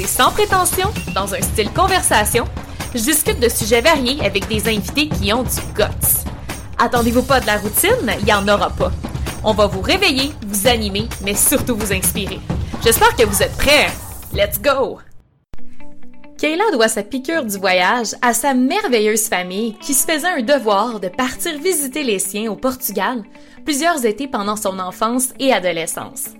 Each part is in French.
C'est sans prétention, dans un style conversation. Je discute de sujets variés avec des invités qui ont du guts. Attendez-vous pas de la routine, il y en aura pas. On va vous réveiller, vous animer, mais surtout vous inspirer. J'espère que vous êtes prêts. Let's go! Kayla doit sa piqûre du voyage à sa merveilleuse famille qui se faisait un devoir de partir visiter les siens au Portugal plusieurs étés pendant son enfance et adolescence.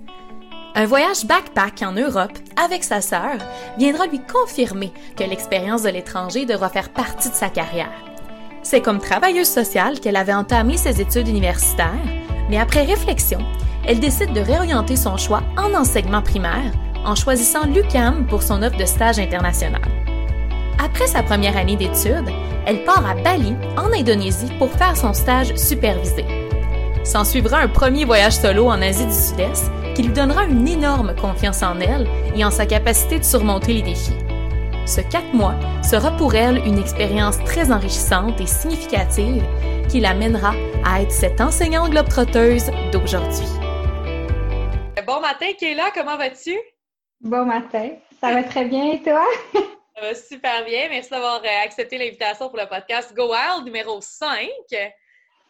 Un voyage backpack en Europe avec sa sœur viendra lui confirmer que l'expérience de l'étranger devra faire partie de sa carrière. C'est comme travailleuse sociale qu'elle avait entamé ses études universitaires, mais après réflexion, elle décide de réorienter son choix en enseignement primaire en choisissant l'UCAM pour son offre de stage international. Après sa première année d'études, elle part à Bali, en Indonésie, pour faire son stage supervisé. S'en suivra un premier voyage solo en Asie du Sud-Est qui lui donnera une énorme confiance en elle et en sa capacité de surmonter les défis. Ce quatre mois sera pour elle une expérience très enrichissante et significative qui l'amènera à être cette enseignante globe-trotteuse d'aujourd'hui. Bon matin, Kayla, comment vas-tu? Bon matin, ça va très bien et toi? ça va super bien. Merci d'avoir euh, accepté l'invitation pour le podcast Go Wild numéro 5.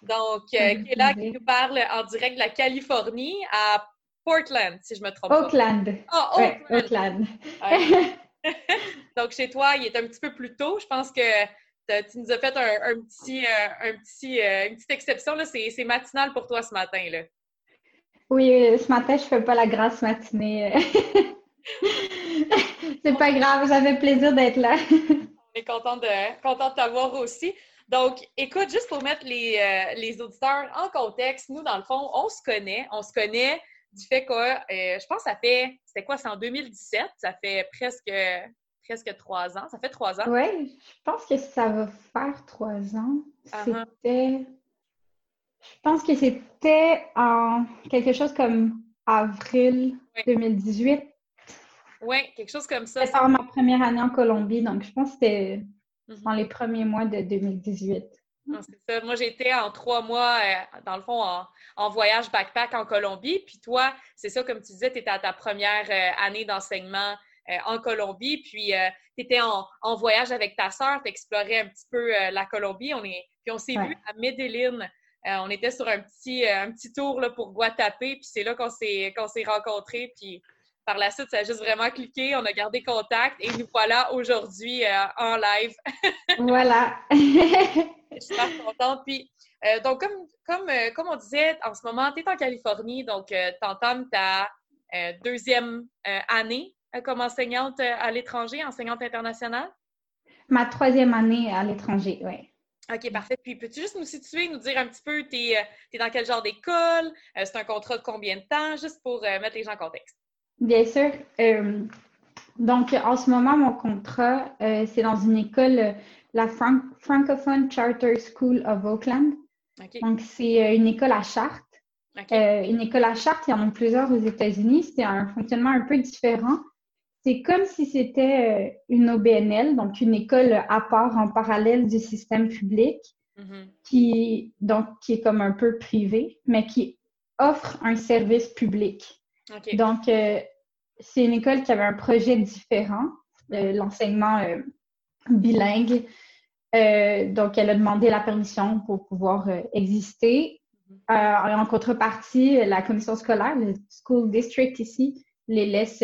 Donc, euh, qui est là, qui nous parle en direct de la Californie à Portland, si je me trompe Oakland. pas. Ah, oh, Oakland. Donc, chez toi, il est un petit peu plus tôt. Je pense que tu nous as fait un, petit, euh, un petit, une petite exception. C'est matinal pour toi ce matin. Là. Oui, ce matin, je ne fais pas la grasse matinée. C'est pas grave, j'avais plaisir d'être là. On est content de, content de t'avoir aussi. Donc, écoute, juste pour mettre les, euh, les, auditeurs en contexte, nous, dans le fond, on se connaît. On se connaît du fait que, euh, je pense que ça fait, c'était quoi, c'est en 2017, ça fait presque, presque trois ans. Ça fait trois ans. Oui, je pense que ça va faire trois ans. Uh-huh. C'était, je pense que c'était en quelque chose comme avril 2018. Oui, quelque chose comme ça. C'était ma première année en Colombie, donc je pense que c'était dans les premiers mois de 2018. C'est ça. Moi, j'étais en trois mois, euh, dans le fond, en, voyage backpack en Colombie. Puis toi, c'est ça, comme tu disais, tu étais à ta première euh, année d'enseignement euh, en Colombie. Puis tu étais en, voyage avec ta sœur, tu explorais un petit peu la Colombie. On est, puis on s'est vu à Medellin. on était sur un petit, un petit tour là, pour Guatapé. Puis c'est là qu'on s'est rencontrés. Puis par la suite, ça a juste vraiment cliqué. On a gardé contact et nous voilà aujourd'hui euh, en live. voilà. Je suis super contente. Puis, euh, donc, comme, comme, euh, comme on disait, en ce moment, tu es en Californie, donc tu entames ta deuxième année comme enseignante à l'étranger, enseignante internationale? Ma troisième année à l'étranger, oui. OK, parfait. Puis peux-tu juste nous situer, nous dire un petit peu, tu es, es, dans quel genre d'école? c'est un contrat de combien de temps, juste pour mettre les gens en contexte? Bien sûr. Euh, donc, en ce moment, mon contrat, euh, c'est dans une école, euh, la Francophone Charter School of Oakland. Donc, c'est une école à charte. une école à charte, il y en a plusieurs aux États-Unis. C'est un fonctionnement un peu différent. C'est comme si c'était une OBNL, donc une école à part en parallèle du système public, mm-hmm. qui, donc, qui est comme un peu privé, mais qui offre un service public. Donc, euh, c'est une école qui avait un projet différent, euh, l'enseignement euh, bilingue. donc, elle a demandé la permission pour pouvoir exister. Mhm. en contrepartie, la commission scolaire, le school district ici, les laisse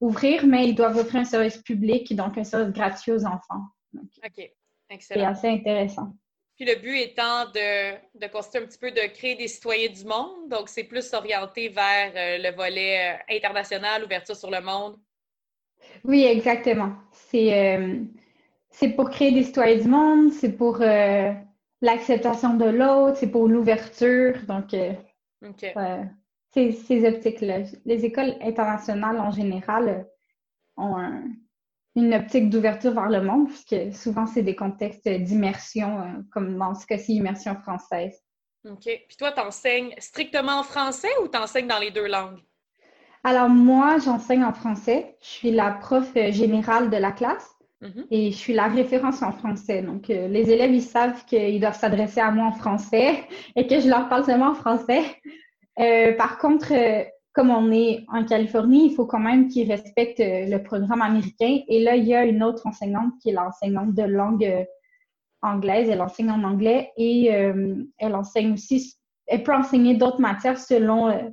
ouvrir, mais ils doivent offrir un service public, donc un service gratuit aux enfants. OK, excellent. C'est assez intéressant. Puis le but étant de, de constituer un petit peu de créer des citoyens du monde. Donc, c'est plus orienté vers euh, le volet euh, international, ouverture sur le monde. Oui, exactement. C'est euh, pour créer des citoyens du monde, c'est pour l'acceptation de l'autre, c'est pour l'ouverture. Donc, c'est ces optiques-là. Les écoles internationales en général ont une optique d'ouverture vers le monde, puisque souvent, c'est des contextes d'immersion, euh, comme dans ce cas-ci, immersion française. OK. Puis toi, tu enseignes strictement en français ou tu enseignes dans les deux langues? Alors, moi, j'enseigne en français. Je suis la prof générale de la classe mm-hmm. et je suis la référence en français. Donc, euh, les élèves, ils savent qu'ils doivent s'adresser à moi en français et que je leur parle seulement en français. Euh, par contre, comme on est en Californie, il faut quand même qu'ils respectent euh, le programme américain. Et là, il y a une autre enseignante qui est l'enseignante de langue euh, anglaise. Elle enseigne en anglais et euh, elle enseigne aussi, elle peut enseigner d'autres matières selon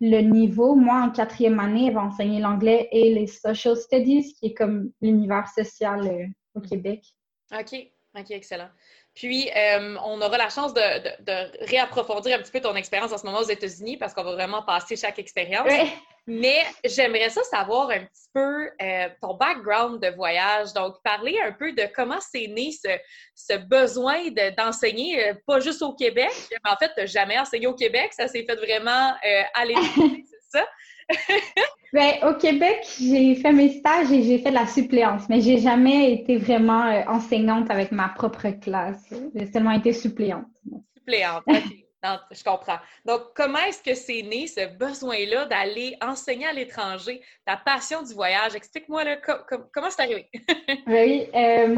le niveau. Moi, en quatrième année, elle va enseigner l'anglais et les social studies, qui est comme l'univers social au Québec. OK, OK, excellent. Puis, euh, on aura la chance de, réapprofondir un petit peu ton expérience en ce moment aux États-Unis parce qu'on va vraiment passer chaque expérience. Mais j'aimerais ça savoir un petit peu euh, ton background de voyage. Donc, parler un peu de comment c'est né ce, besoin d'enseigner, euh, pas juste au Québec, mais en fait, tu jamais enseigné au Québec. Ça s'est fait vraiment à l'étranger, c'est ça? Ben, au Québec, j'ai fait mes stages et j'ai fait de la suppléance, mais j'ai jamais été vraiment euh, enseignante avec ma propre classe. J'ai seulement été suppléante. Suppléante, OK. je comprends. Donc, comment est-ce que c'est né ce besoin-là d'aller enseigner à l'étranger, ta passion du voyage? Explique-moi comment c'est arrivé? oui, euh,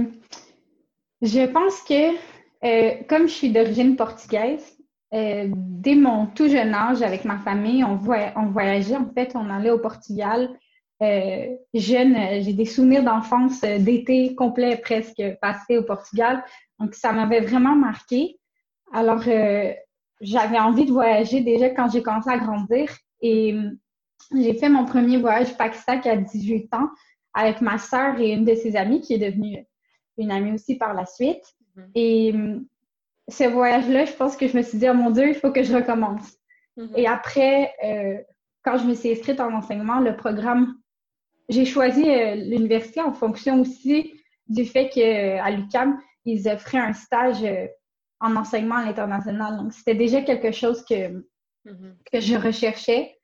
je pense que euh, comme je suis d'origine portugaise, euh, dès mon tout jeune âge, avec ma famille, on, on voyageait. En fait, on allait au Portugal. Euh, jeune, euh, j'ai des souvenirs d'enfance, d'été complet presque passé au Portugal. Donc, ça m'avait vraiment marqué. Alors, j'avais envie de voyager déjà quand j'ai commencé à grandir. Et j'ai fait mon premier voyage pack-sac à 18 ans avec ma sœur et une de ses amies qui est devenue une amie aussi par la suite. Mm-hmm. Et ce voyage-là, je pense que je me suis dit, oh mon Dieu, il faut que je recommence. Mm-hmm. Et après, euh, quand je me suis inscrite en enseignement, le programme, j'ai choisi euh, l'université en fonction aussi du fait qu'à l'UCAM, ils offraient un stage euh, en enseignement à l'international. Donc, c'était déjà quelque chose que, mm-hmm. que je recherchais.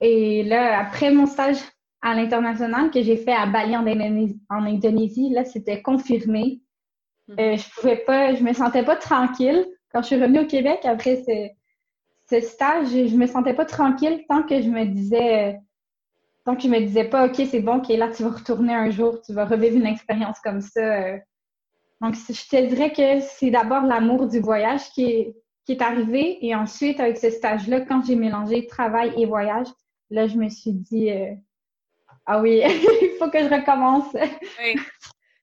Et là, après mon stage à l'international que j'ai fait à Bali en en Indonésie là, c'était confirmé. Euh, je pouvais pas, je me sentais pas tranquille. Quand je suis revenue au Québec après ce, stage, je me sentais pas tranquille tant que je me disais, tant que je me disais pas, OK, c'est bon, OK, là, tu vas retourner un jour, tu vas revivre une expérience comme ça. Donc, je te dirais que c'est d'abord l'amour du voyage qui est, arrivé. Et ensuite, avec ce stage-là, quand j'ai mélangé travail et voyage, là, je me suis dit, euh, ah oui, il faut que je recommence. oui.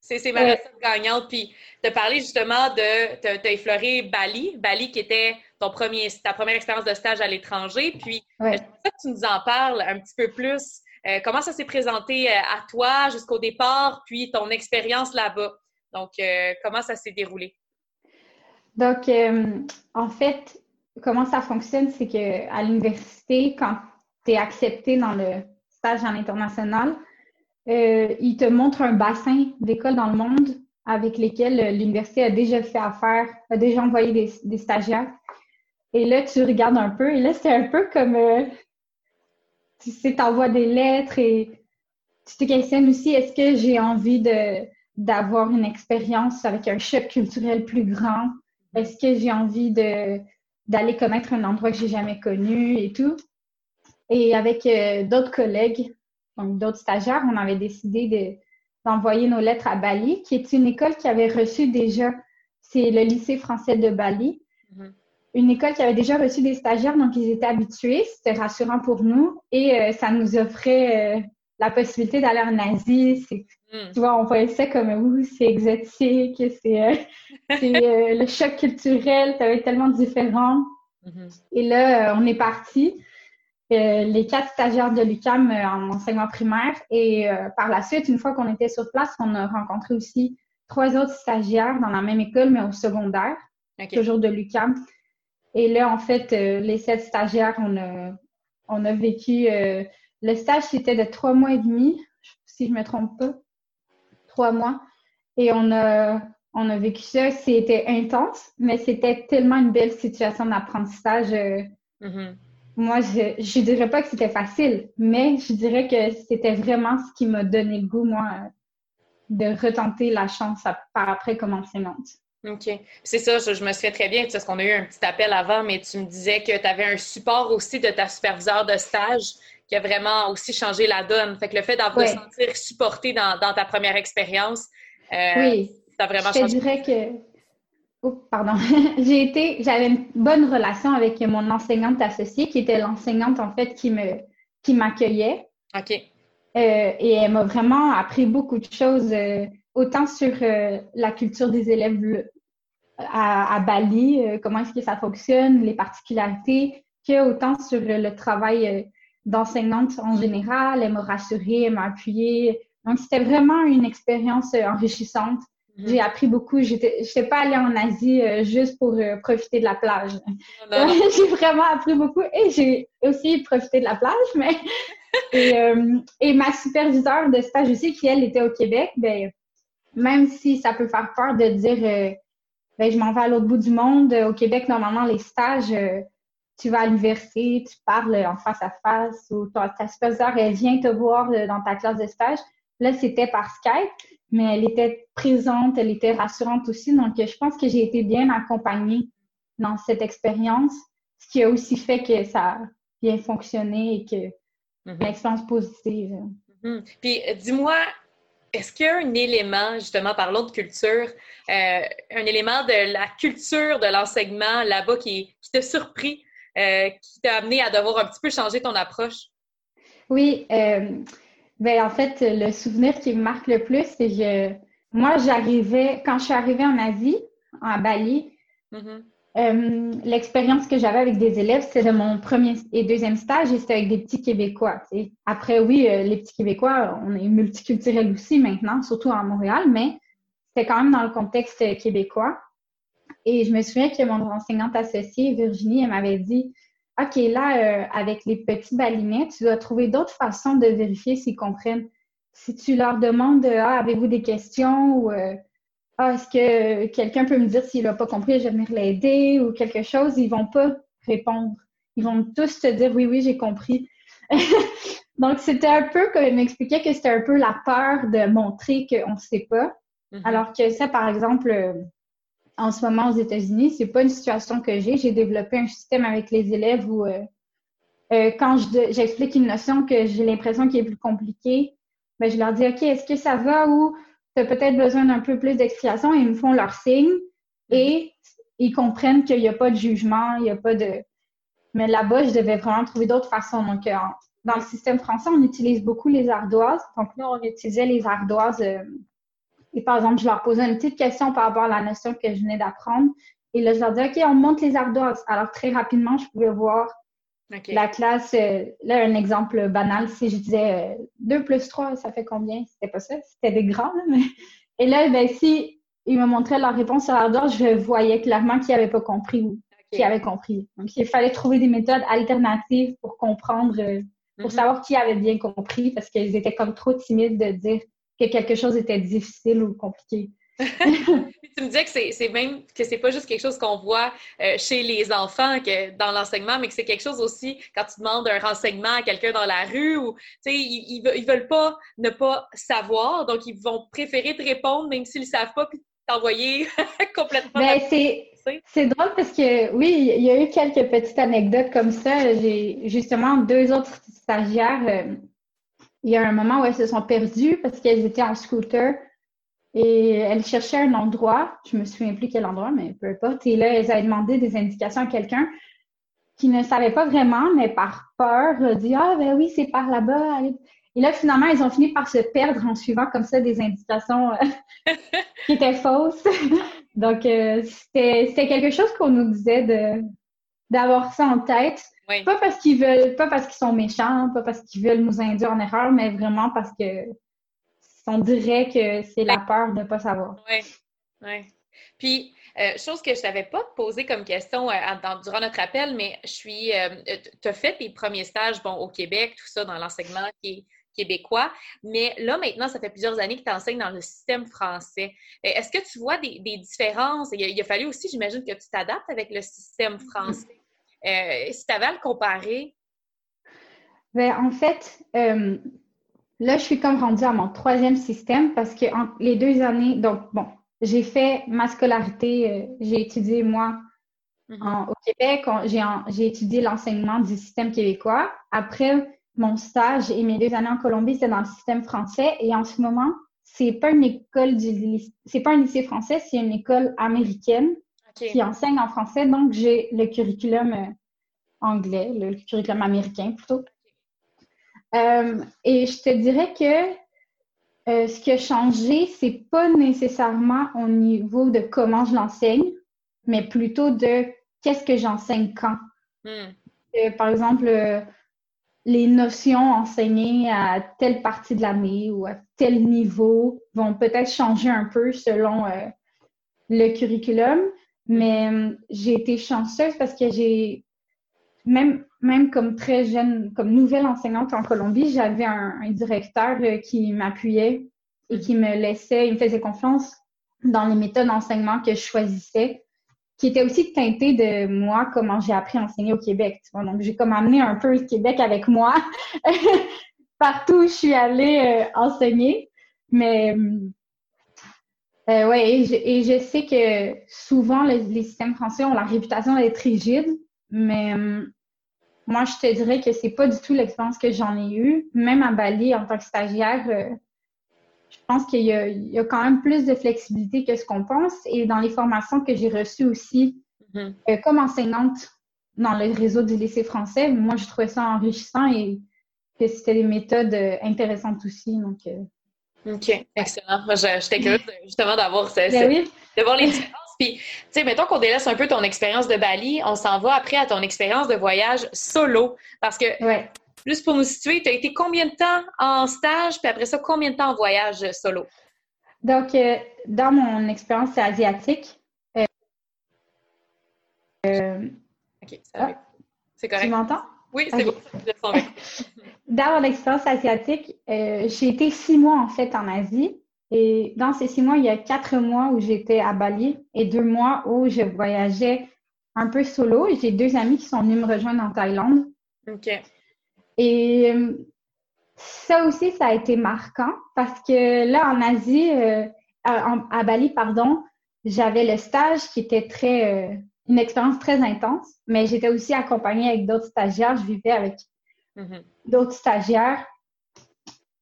C'est ma recette gagnante. Puis, de parler justement de. Tu as effleuré Bali, Bali qui était ton premier, ta première expérience de stage à l'étranger. Puis, ouais. que tu nous en parles un petit peu plus? Euh, comment ça s'est présenté euh, à toi jusqu'au départ, puis ton expérience là-bas? Donc, euh, comment ça s'est déroulé? Donc, en fait, comment ça fonctionne, c'est qu'à l'université, quand tu es accepté dans le stage en international, euh, il te montre un bassin d'écoles dans le monde avec lesquelles euh, l'université a déjà fait affaire, a déjà envoyé des, stagiaires. Et là, tu regardes un peu. Et là, c'est un peu comme, euh, tu sais, tu envoies des lettres et tu te questionnes aussi, est-ce que j'ai envie de d'avoir une expérience avec un choc culturel plus grand? Est-ce que j'ai envie de d'aller connaître un endroit que j'ai jamais connu et tout? Et avec d'autres collègues, donc d'autres stagiaires, on avait décidé d'envoyer nos lettres à Bali, qui est une école qui avait reçu déjà, c'est le lycée français de Bali, mm-hmm. une école qui avait déjà reçu des stagiaires, donc ils étaient habitués, c'était rassurant pour nous, et euh, ça nous offrait euh, la possibilité d'aller en Asie. Mm. Tu vois, on voyait ça comme, ouh, c'est exotique, c'est euh, le choc culturel, ça va être tellement différent. Mm-hmm. Et là, on est parti. Euh, les quatre stagiaires de l'UCAM euh, en enseignement primaire. Et euh, par la suite, une fois qu'on était sur place, on a rencontré aussi trois autres stagiaires dans la même école, mais au secondaire, toujours de l'UCAM. Et là, en fait, les sept stagiaires, on a, on a vécu... le stage, c'était de trois mois et demi, si je me trompe pas. Trois mois. Et on a, on a vécu ça. C'était intense, mais c'était tellement une belle situation d'apprentissage. Mm-hmm moi, je ne dirais pas que c'était facile, mais je dirais que c'était vraiment ce qui m'a donné le goût, moi, de retenter la chance par après comme enseignante. OK. C'est ça, je, me souviens très bien, parce qu'on a eu un petit appel avant, mais tu me disais que tu avais un support aussi de ta superviseure de stage qui a vraiment aussi changé la donne. Fait que le fait d'avoir sentir supporté dans, ta première expérience, euh, oui. ça a vraiment changé. Je dirais que. Oh, pardon. J'ai été, j'avais une bonne relation avec mon enseignante associée, qui était l'enseignante en fait qui me qui m'accueillait. OK. Euh, et elle m'a vraiment appris beaucoup de choses, euh, autant sur la culture des élèves à, Bali, comment est-ce que ça fonctionne, les particularités, que autant sur le travail d'enseignante en général. Elle m'a rassurée, elle m'a appuyée. Donc, c'était vraiment une expérience euh, enrichissante. Mhm. J'ai appris beaucoup. Je n'étais pas allée en Asie euh, juste pour euh, profiter de la plage. j'ai vraiment appris beaucoup et j'ai aussi profité de la plage. Mais et, ma superviseure de stage aussi, qui elle était au Québec, ben, même si ça peut faire peur de dire ben, je m'en vais à l'autre bout du monde, au Québec, normalement, les stages tu vas à l'université, tu parles en face à face, ou ta, ta superviseure, elle vient te voir euh, dans ta classe de stage. Là, c'était par Skype, mais elle était présente, elle était rassurante aussi. Donc, je pense que j'ai été bien accompagnée dans cette expérience, ce qui a aussi fait que ça a bien fonctionné et que mm-hmm. l'expérience positive. Mm-hmm. Puis, dis-moi, est-ce qu'il y a un élément, justement, parlons de culture, euh, un élément de la culture de l'enseignement là-bas qui, qui t'a surpris euh, qui t'a amené à devoir un petit peu changer ton approche? Oui, euh, ben, en fait, le souvenir qui me marque le plus, c'est que moi, j'arrivais, quand je suis arrivée en Asie, en Bali, mm-hmm. euh, l'expérience que j'avais avec des élèves, c'était mon premier et deuxième stage et c'était avec des petits Québécois. Après, oui, les petits Québécois, on est multiculturels aussi maintenant, surtout à Montréal, mais c'était quand même dans le contexte québécois. Et je me souviens que mon enseignante associée, Virginie, elle m'avait dit OK, là, euh, avec les petits balinets, tu dois trouver d'autres façons de vérifier s'ils comprennent. Si tu leur demandes Ah, avez-vous des questions ou euh, Ah, est-ce que quelqu'un peut me dire s'il n'a pas compris, je vais venir l'aider ou quelque chose, ils vont pas répondre. Ils vont tous te dire Oui, oui, j'ai compris. Donc, c'était un peu comme il m'expliquait que c'était un peu la peur de montrer qu'on ne sait pas. Mm-hmm. Alors que ça, par exemple, euh, en ce moment aux États-Unis. C'est pas une situation que j'ai. J'ai développé un système avec les élèves où euh, euh, quand j'explique une notion que j'ai l'impression qu'elle est plus compliquée, ben, je leur dis OK, est-ce que ça va ou tu as peut-être besoin d'un peu plus d'explication? Ils me font leur signe et ils comprennent qu'il n'y a pas de jugement, il n'y a pas de. Mais là-bas, je devais vraiment trouver d'autres façons. Donc, euh, dans le système français, on utilise beaucoup les ardoises. Donc, nous, on utilisait les ardoises et par exemple, je leur posais une petite question par rapport à la notion que je venais d'apprendre. Et là, je leur disais, OK, on monte les ardoises. Alors, très rapidement, je pouvais voir la classe. Euh, là, un exemple banal, si je disais 2 euh, plus 3, ça fait combien? C'était pas ça. C'était des grands, mais. Et là, ben, si ils me montraient leur réponse sur l'ardoise, je voyais clairement qu'ils n'avaient pas compris ou qui avaient compris. Donc, il fallait trouver des méthodes alternatives pour comprendre, euh, pour mm-hmm. savoir qui avait bien compris parce qu'ils étaient comme trop timides de dire que quelque chose était difficile ou compliqué. tu me disais que c'est même que c'est pas juste quelque chose qu'on voit euh, chez les enfants que dans l'enseignement, mais que c'est quelque chose aussi quand tu demandes un renseignement à quelqu'un dans la rue ou tu sais ils, ils, veulent pas ne pas savoir, donc ils vont préférer te répondre même s'ils savent pas puis t'envoyer complètement. Ben, c'est drôle parce que oui, il y a eu quelques petites anecdotes comme ça. J'ai justement deux autres stagiaires. Euh, il y a un moment où elles se sont perdues parce qu'elles étaient en scooter et elles cherchaient un endroit. Je me souviens plus quel endroit, mais peu importe. Et là, elles avaient demandé des indications à quelqu'un qui ne savait pas vraiment, mais par peur, dit Ah, ben oui, c'est par là-bas. Et là, finalement, elles ont fini par se perdre en suivant comme ça des indications euh, qui étaient fausses. Donc, euh, c'était quelque chose qu'on nous disait de d'avoir ça en tête. Pas parce qu'ils veulent, pas parce qu'ils sont méchants, pas parce qu'ils veulent nous induire en erreur, mais vraiment parce que on dirait que c'est la peur de ne pas savoir. Oui, oui. Puis, euh, chose que je ne t'avais pas posée comme question euh, durant notre appel, mais je suis. Euh, tu as fait tes premiers stages bon, au Québec, tout ça, dans l'enseignement québécois, mais là, maintenant, ça fait plusieurs années que tu enseignes dans le système français. Est-ce que tu vois des, différences? Il a, il a, fallu aussi, j'imagine, que tu t'adaptes avec le système français. Euh, si tu avais à le comparer? Ben, en fait, euh, là, je suis comme rendue à mon troisième système parce que les deux années, donc bon, j'ai fait ma scolarité, euh, j'ai étudié moi mm-hmm. au Québec, j'ai étudié l'enseignement du système québécois. Après mon stage et mes deux années en Colombie, c'était dans le système français. Et en ce moment, c'est pas une école du c'est pas un lycée français, c'est une école américaine qui enseigne en français. Donc, j'ai le curriculum euh, anglais, le curriculum américain plutôt. Euh, et je te dirais que euh, ce qui a changé, c'est pas nécessairement au niveau de comment je l'enseigne, mais plutôt de qu'est-ce que j'enseigne quand. Hmm. Euh, par exemple, les notions enseignées à telle partie de l'année ou à tel niveau vont peut-être changer un peu selon le curriculum, mais j'ai été chanceuse parce que j'ai même, même comme très jeune, comme nouvelle enseignante en Colombie, j'avais un, directeur euh, qui m'appuyait et qui me laissait, il me faisait confiance dans les méthodes d'enseignement que je choisissais, qui était aussi teinté de moi, comment j'ai appris à enseigner au Québec. Donc, j'ai comme amené un peu le Québec avec moi partout où je suis allée euh, enseigner. Mais euh, ouais, et je, sais que souvent, les systèmes français ont la réputation d'être rigides, mais moi, je te dirais que c'est pas du tout l'expérience que j'en ai eue. Même à Bali, en tant que stagiaire, euh, je pense qu'il y, a quand même plus de flexibilité que ce qu'on pense. Et dans les formations que j'ai reçues aussi, mm-hmm. euh, comme enseignante dans le réseau du lycée français, moi, je trouvais ça enrichissant et que c'était des méthodes euh, intéressantes aussi. Donc, OK, excellent. J'étais curieuse justement d'avoir ben de voir les différences puis, tu sais, mettons qu'on délaisse un peu ton expérience de Bali, on s'en va après à ton expérience de voyage solo. Parce que, juste pour nous situer, tu as été combien de temps en stage, puis après ça, combien de temps en voyage solo? Donc, euh, dans mon expérience asiatique, euh, euh, OK, ça ah, C'est correct. Tu m'entends? Oui, c'est bon. dans mon expérience asiatique, j'ai été six mois en fait en Asie. Et dans ces six mois, il y a quatre mois où j'étais à Bali et deux mois où je voyageais un peu solo. J'ai deux amis qui sont venus me rejoindre en Thaïlande. OK. Et euh, ça aussi, ça a été marquant parce que là, en Asie, euh, à, Bali, pardon, j'avais le stage qui était très, euh, une expérience très intense, mais j'étais aussi accompagnée avec d'autres stagiaires. Je vivais avec mm-hmm. d'autres stagiaires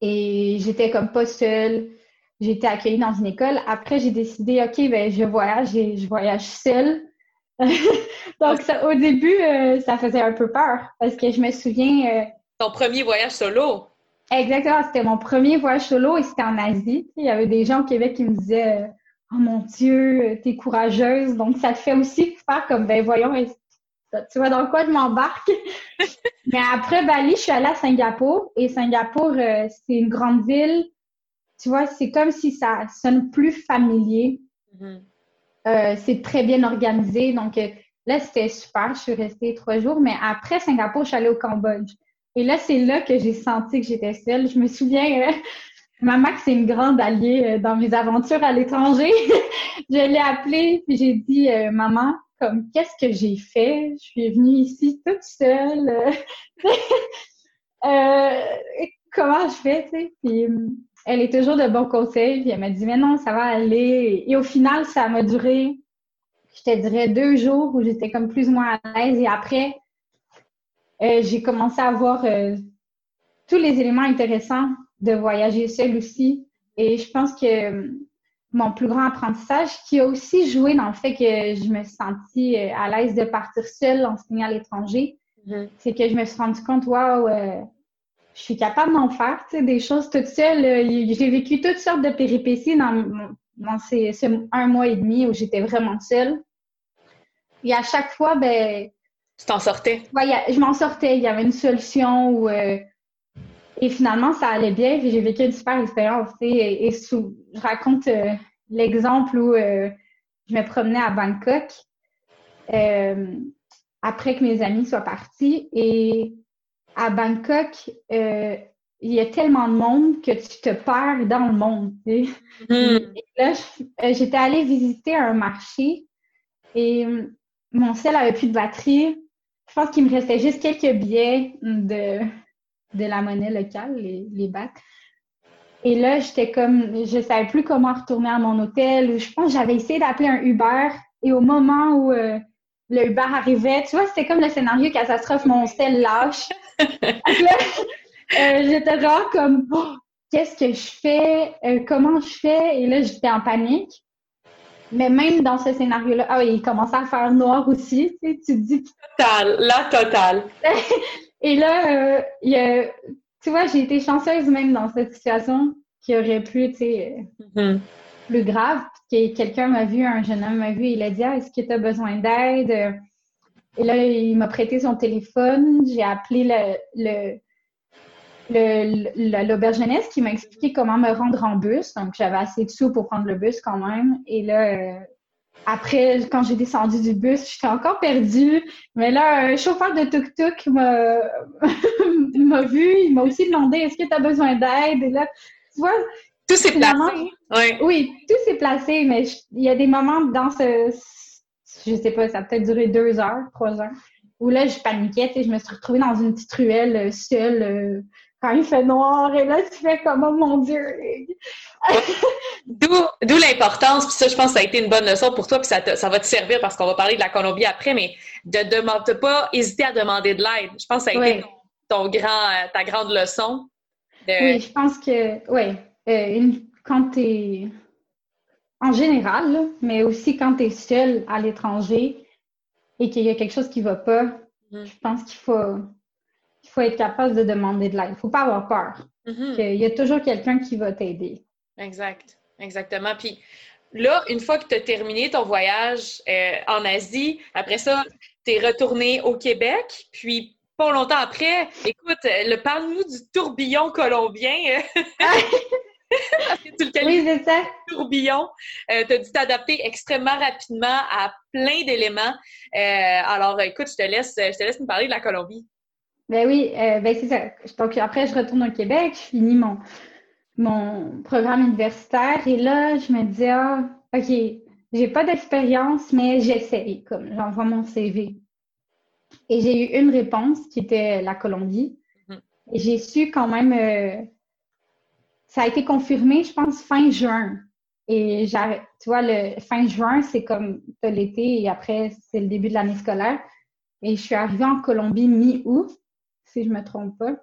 et j'étais comme pas seule j'ai été accueillie dans une école. Après, j'ai décidé, OK, ben, je voyage et je voyage seule. Donc, ça, au début, euh, ça faisait un peu peur parce que je me souviens. Euh, Ton premier voyage solo? Exactement, c'était mon premier voyage solo et c'était en Asie. Il y avait des gens au Québec qui me disaient euh, Oh mon Dieu, t'es courageuse. Donc, ça te fait aussi faire comme, ben voyons, tu vois dans quoi je m'embarque? Mais après Bali, je suis allée à Singapour et Singapour, c'est une grande ville tu vois, c'est comme si ça sonne plus familier. Mm-hmm. Euh, c'est très bien organisé. Donc euh, là, c'était super. Je suis restée trois jours. Mais après Singapour, je suis allée au Cambodge. Et là, c'est là que j'ai senti que j'étais seule. Je me souviens, euh, ma Max, c'est une grande alliée dans mes aventures à l'étranger. je l'ai appelée puis j'ai dit, maman, comme qu'est-ce que j'ai fait? Je suis venue ici toute seule. comment je fais? Puis elle est toujours de bons conseils. Puis elle m'a dit, mais non, ça va aller. Et au final, ça m'a duré, je te dirais, deux jours où j'étais comme plus ou moins à l'aise. Et après, euh, j'ai commencé à voir euh, tous les éléments intéressants de voyager seule aussi. Et je pense que euh, mon plus grand apprentissage, qui a aussi joué dans le fait que je me sentis à l'aise de partir seule en signant à l'étranger, mm-hmm. c'est que je me suis rendu compte, waouh, je suis capable d'en faire, tu sais, des choses toute seule. J'ai vécu toutes sortes de péripéties dans, dans ces, ce un mois et demi où j'étais vraiment seule. Et à chaque fois, ben. Tu t'en sortais? Ouais, je m'en sortais. Il y avait une solution où. Euh, et finalement, ça allait bien. J'ai vécu une super expérience. Tu sais, et, je raconte euh, l'exemple où euh, je me promenais à Bangkok après que mes amis soient partis. Et à Bangkok, euh, il y a tellement de monde que tu te perds dans le monde. Hmm. là, euh, j'étais allée visiter un marché et euh, mon sel avait plus de batterie. Je pense qu'il me restait juste quelques billets de, de la monnaie locale, les, les bahts. Et là, j'étais comme, je savais plus comment retourner à mon hôtel. Je pense que j'avais essayé d'appeler un Uber. Et au moment où euh, le Uber arrivait, tu vois, c'était comme le scénario catastrophe, mon sel lâche. là, euh, j'étais genre comme, oh, qu'est-ce que je fais? Euh, comment je fais? Et là, j'étais en panique. Mais même dans ce scénario-là, ah oui, il commençait à faire noir aussi. Tu, sais, tu te dis. Total, la totale. Et là, il y a tu vois, j'ai été chanceuse même dans cette situation qui aurait pu, tu sais, mm-hmm. plus grave. Quelqu'un m'a vu, un jeune homme m'a vu, il a dit ah, Est-ce que tu as besoin d'aide? Et là, il m'a prêté son téléphone. J'ai appelé le, le, l'auberge jeunesse qui m'a expliqué comment me rendre en bus. Donc, j'avais assez de sous pour prendre le bus quand même. Et là, euh, après, quand j'ai descendu du bus, j'étais encore perdue. Mais là, un chauffeur de tuk-tuk m'a vu. Il m'a aussi demandé est-ce que tu as besoin d'aide? Et là, tu vois. Tout s'est placé. Oui. oui, tout s'est placé, mais il y a des moments dans ce. Je sais pas, ça a peut-être duré deux heures, trois heures, où là, je paniquais. Je me suis retrouvée dans une petite ruelle euh, seule. Euh, quand il fait noir, et là, tu fais comme, oh mon Dieu! D'où l'importance, puis ça, je pense que ça a été une bonne leçon pour toi, puis ça, ça va te servir parce qu'on va parler de la Colombie après, mais de ne pas hésiter à demander de l'aide. Je pense que ça a été ton, grand, euh, ta grande leçon. Oui, je pense que, oui, euh, quand tu es en général, mais aussi quand tu es seul à l'étranger et qu'il y a quelque chose qui ne va pas, mm. je pense qu'il faut faut être capable de demander de l'aide. Il ne faut pas avoir peur. Mm-hmm. Il y a toujours quelqu'un qui va t'aider. Exact. Exactement. Puis là, une fois que tu as terminé ton voyage euh, en Asie, après ça, tu es retourné au Québec. Puis pas longtemps après, écoute, le parle-nous du tourbillon colombien. Parce que tu le qualifies oui, ça. tourbillon. Euh, tu as dû t'adapter extrêmement rapidement à plein d'éléments. Euh, alors, écoute, je te laisse, je te laisse nous parler de la Colombie. Ben oui, euh, ben c'est ça. Donc après, je retourne au Québec, je finis mon, mon programme universitaire et là, je me dis, ah, OK, j'ai pas d'expérience, mais j'essaye, comme j'envoie mon CV. Et j'ai eu une réponse qui était la Colombie. Mm-hmm. Et j'ai su quand même, euh, ça a été confirmé, je pense, fin juin. Et tu vois, le fin juin, c'est comme l'été et après, c'est le début de l'année scolaire. Et je suis arrivée en Colombie mi-août si je me trompe pas.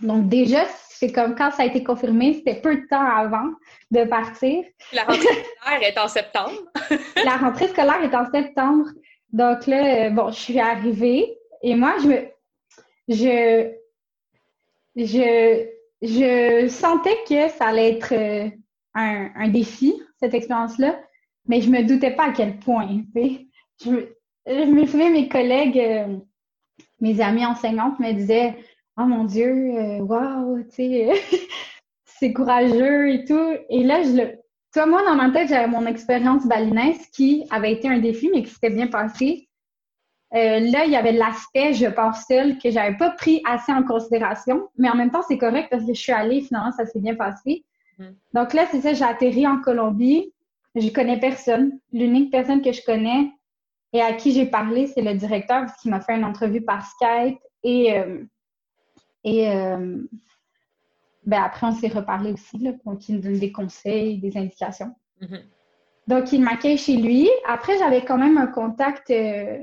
Donc déjà, c'est comme quand ça a été confirmé, c'était peu de temps avant de partir. La rentrée scolaire est en septembre. la rentrée scolaire est en septembre. Donc là, bon, je suis arrivée et moi, je me, je, je, je sentais que ça allait être euh, un, défi, cette expérience-là, mais je me doutais pas à quel point. Je, je me souviens, mes collègues, euh, mes amis enseignantes me disaient Oh mon Dieu, waouh, wow, tu sais, c'est courageux et tout. Et là, je le. Tu vois, moi, dans ma tête, j'avais mon expérience balinaise qui avait été un défi, mais qui s'était bien passé. Euh, là, il y avait l'aspect je pars seule que j'avais pas pris assez en considération, mais en même temps, c'est correct parce que je suis allée, finalement, ça s'est bien passé. Mm-hmm. Donc là, c'est ça, j'ai atterri en Colombie. Je connais personne. L'unique personne que je connais, et à qui j'ai parlé, c'est le directeur qui m'a fait une entrevue par Skype et, euh, et euh, ben après, on s'est reparlé aussi, là, pour qu'il nous donne des conseils, des indications. Mm-hmm. Donc, il m'accueille chez lui. Après, j'avais quand même un contact. Euh,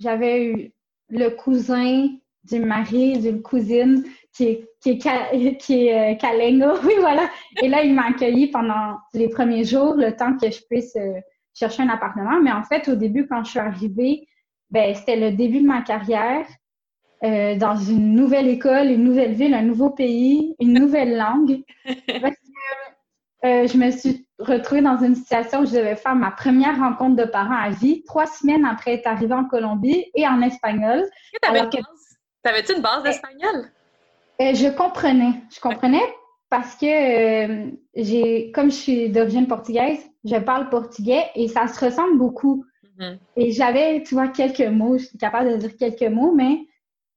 j'avais eu le cousin du mari d'une cousine qui est, qui est, qui est Kalengo. Oui, voilà. Et là, il m'a accueilli pendant les premiers jours, le temps que je puisse chercher un appartement. Mais en fait, au début, quand je suis arrivée, ben, c'était le début de ma carrière euh, dans une nouvelle école, une nouvelle ville, un nouveau pays, une nouvelle langue. Parce que euh, je me suis retrouvée dans une situation où je devais faire ma première rencontre de parents à vie, trois semaines après être arrivée en Colombie et en espagnol. T'avais-tu une base d'espagnol? Euh, je comprenais. Je comprenais parce que j'ai, comme je suis d'origine portugaise, je parle portugais et ça se ressemble beaucoup. Mm-hmm. Et j'avais, tu vois, quelques mots, je suis capable de dire quelques mots, mais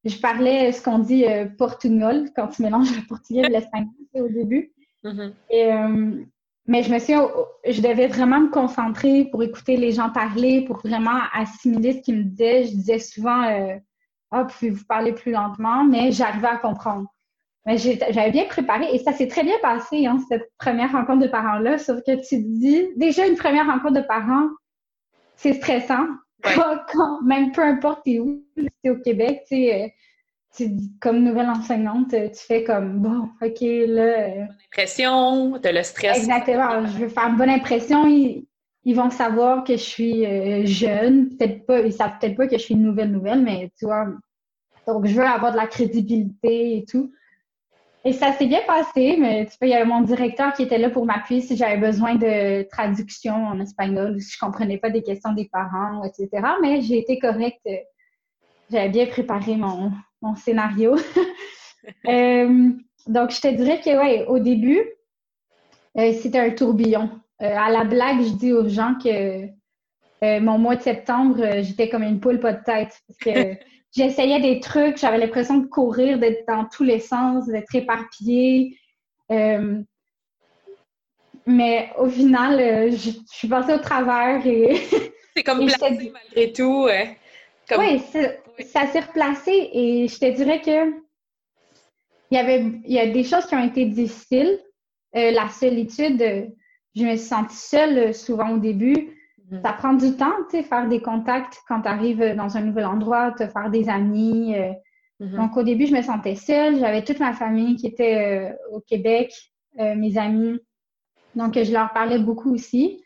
je parlais ce qu'on dit euh, portugnol quand tu mélanges le portugais et l'espagnol au début. Mm-hmm. Euh, mais je me suis, je devais vraiment me concentrer pour écouter les gens parler, pour vraiment assimiler ce qu'ils me disaient. Je disais souvent, euh, ah, pouvez-vous parler plus lentement, mais j'arrivais à comprendre. J'avais bien préparé et ça s'est très bien passé, hein, cette première rencontre de parents-là. Sauf que tu te dis, déjà une première rencontre de parents, c'est stressant. Quand, même peu importe où, si au Québec, tu sais, euh, comme nouvelle enseignante, tu fais comme bon, ok, là. Bonne impression, t'as le stress. Exactement. Je veux faire une bonne impression. Ils, vont savoir que je suis euh, jeune. Peut-être pas, ils savent peut-être pas que je suis une nouvelle nouvelle, mais tu vois. Donc, je veux avoir de la crédibilité et tout. Et ça s'est bien passé, mais tu vois, il y avait mon directeur qui était là pour m'appuyer si j'avais besoin de traduction en espagnol si je comprenais pas des questions des parents, etc. Mais j'ai été correcte. J'avais bien préparé mon, mon scénario. Euh, donc, je te dirais que, ouais, au début, euh, c'était un tourbillon. Euh, à la blague, je dis aux gens que mon mois de septembre, j'étais comme une poule pas de tête. j'essayais des trucs, j'avais l'impression de courir, d'être dans tous les sens, d'être éparpillée. Euh, mais au final, euh, je, suis passée au travers et. C'est comme placé malgré tout. Oui, ça s'est replacé et je te dirais que il y avait il y a des choses qui ont été difficiles. Euh, la solitude, je me suis sentie seule souvent au début. Mm. Ça prend du temps, tu sais, faire des contacts quand tu arrives dans un nouvel endroit, te faire des amis. Euh. Mm-hmm. Donc, au début, je me sentais seule. J'avais toute ma famille qui était euh, au Québec, euh, mes amis. Donc, je leur parlais beaucoup aussi.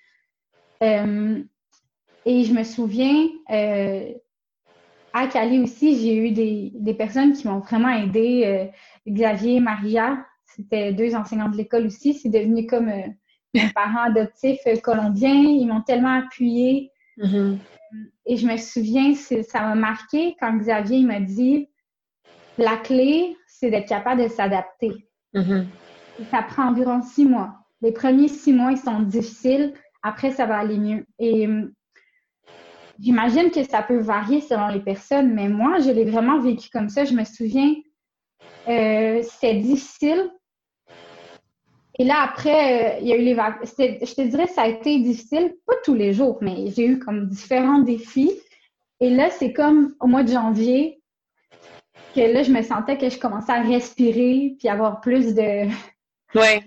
et je me souviens, à Cali aussi, j'ai eu des, des, personnes qui m'ont vraiment aidé. Xavier et Maria, c'était deux enseignants de l'école aussi. C'est devenu comme mes parents adoptifs colombiens, ils m'ont tellement appuyé. Mm-hmm. Et je me souviens, ça m'a marqué quand Xavier m'a dit la clé, c'est d'être capable de s'adapter. Mm-hmm. Ça prend environ six mois. Les premiers six mois, ils sont difficiles. Après, ça va aller mieux. Et euh, j'imagine que ça peut varier selon les personnes, mais moi, je l'ai vraiment vécu comme ça. Je me souviens, euh, c'était difficile et là, après, euh, il y a eu les vacances. Je te dirais, ça a été difficile, pas tous les jours, mais j'ai eu comme différents défis. Et là, c'est comme au mois de janvier que là, je me sentais que je commençais à respirer puis avoir plus de. Oui.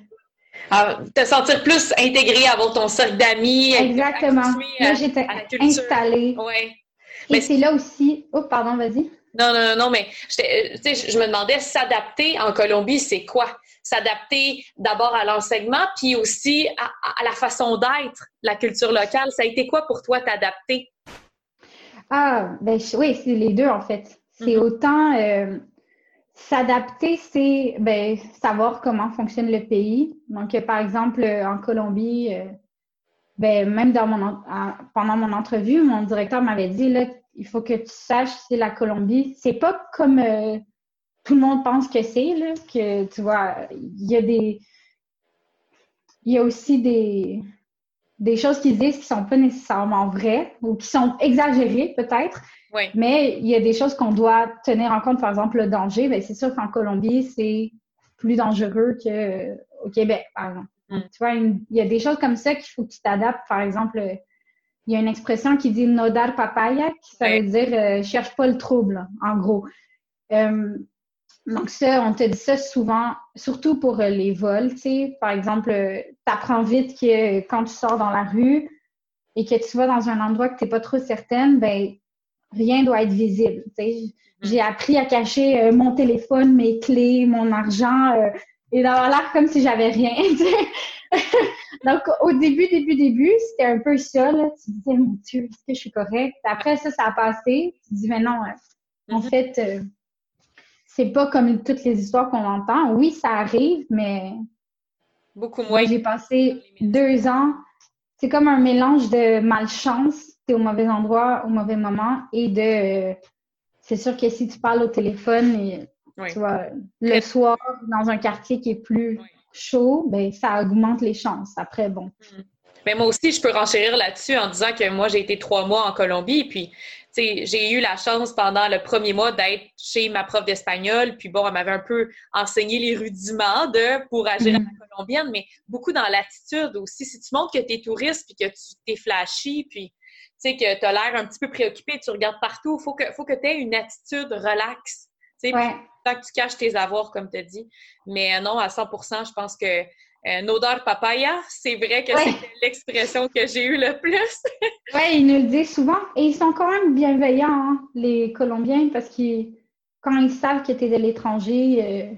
te sentir plus intégré, avoir ton cercle d'amis. Exactement. Là, j'étais installée. Oui. Et c'est là aussi. Oh, pardon, vas-y. Non, non, non, mais je me demandais s'adapter en Colombie, c'est quoi? S'adapter d'abord à l'enseignement, puis aussi à, la façon d'être, la culture locale. Ça a été quoi pour toi t'adapter? Ah, ben oui, c'est les deux en fait. C'est mm-hmm. autant euh, s'adapter, c'est ben, savoir comment fonctionne le pays. Donc, par exemple, en Colombie, euh, ben, même dans mon, pendant mon entrevue, mon directeur m'avait dit là, il faut que tu saches c'est la Colombie. C'est pas comme euh, tout le monde pense que c'est, là, que tu vois, il y a des. Il y a aussi des, des choses qu'ils disent qui sont pas nécessairement vraies ou qui sont exagérées, peut-être. Oui. Mais il y a des choses qu'on doit tenir en compte, par exemple, le danger. Bien, c'est sûr qu'en Colombie, c'est plus dangereux qu'au Québec, par exemple. Mm. Tu vois, il y a des choses comme ça qu'il faut que tu t'adaptes. Par exemple, il y a une expression qui dit nodar papaya, qui ça veut dire euh, cherche pas le trouble, en gros. Euh, donc ça, on te dit ça souvent, surtout pour euh, les vols, tu sais. Par exemple, tu apprends vite que quand tu sors dans la rue et que tu vas dans un endroit que tu n'es pas trop certaine, ben rien doit être visible. Tu sais. Mm-hmm. J'ai appris à cacher mon téléphone, mes clés, mon argent et d'avoir l'air comme si j'avais rien. Donc, au début, début, début, c'était un peu ça, là. Tu disais, mon Dieu, est-ce que je suis correcte? Après ça, ça a passé. Tu dis, mais non, euh, en mm-hmm. fait, euh, c'est pas comme toutes les histoires qu'on entend. Oui, ça arrive, mais. Beaucoup moins. J'ai passé deux ans. C'est comme un mélange de malchance, t'es au mauvais endroit, au mauvais moment, et de. c'est sûr que si tu parles au téléphone, et, tu vois, le soir, dans un quartier qui est plus chaud, ben, ça augmente les chances. Après, bon. Mm. Mais moi aussi, je peux renchérir là-dessus en disant que moi, j'ai été trois mois en Colombie, puis j'ai eu la chance pendant le premier mois d'être chez ma prof d'espagnol, puis bon, elle m'avait un peu enseigné les rudiments de pour agir à la mm. colombienne, mais beaucoup dans l'attitude aussi. Si tu montres que tu es touriste, puis que tu t'es flashy, puis tu sais, que tu as l'air un petit peu préoccupé, tu regardes partout, il faut que, faut que tu aies une attitude relaxe. Ouais. Tant que tu caches tes avoirs, comme tu as dit. Mais non, à 100% je pense que euh, odeur papaya, c'est vrai que c'est l'expression que j'ai eue le plus. oui, ils nous le disent souvent. Et ils sont quand même bienveillants, hein, les Colombiens, parce que quand ils savent que tu es de l'étranger, euh,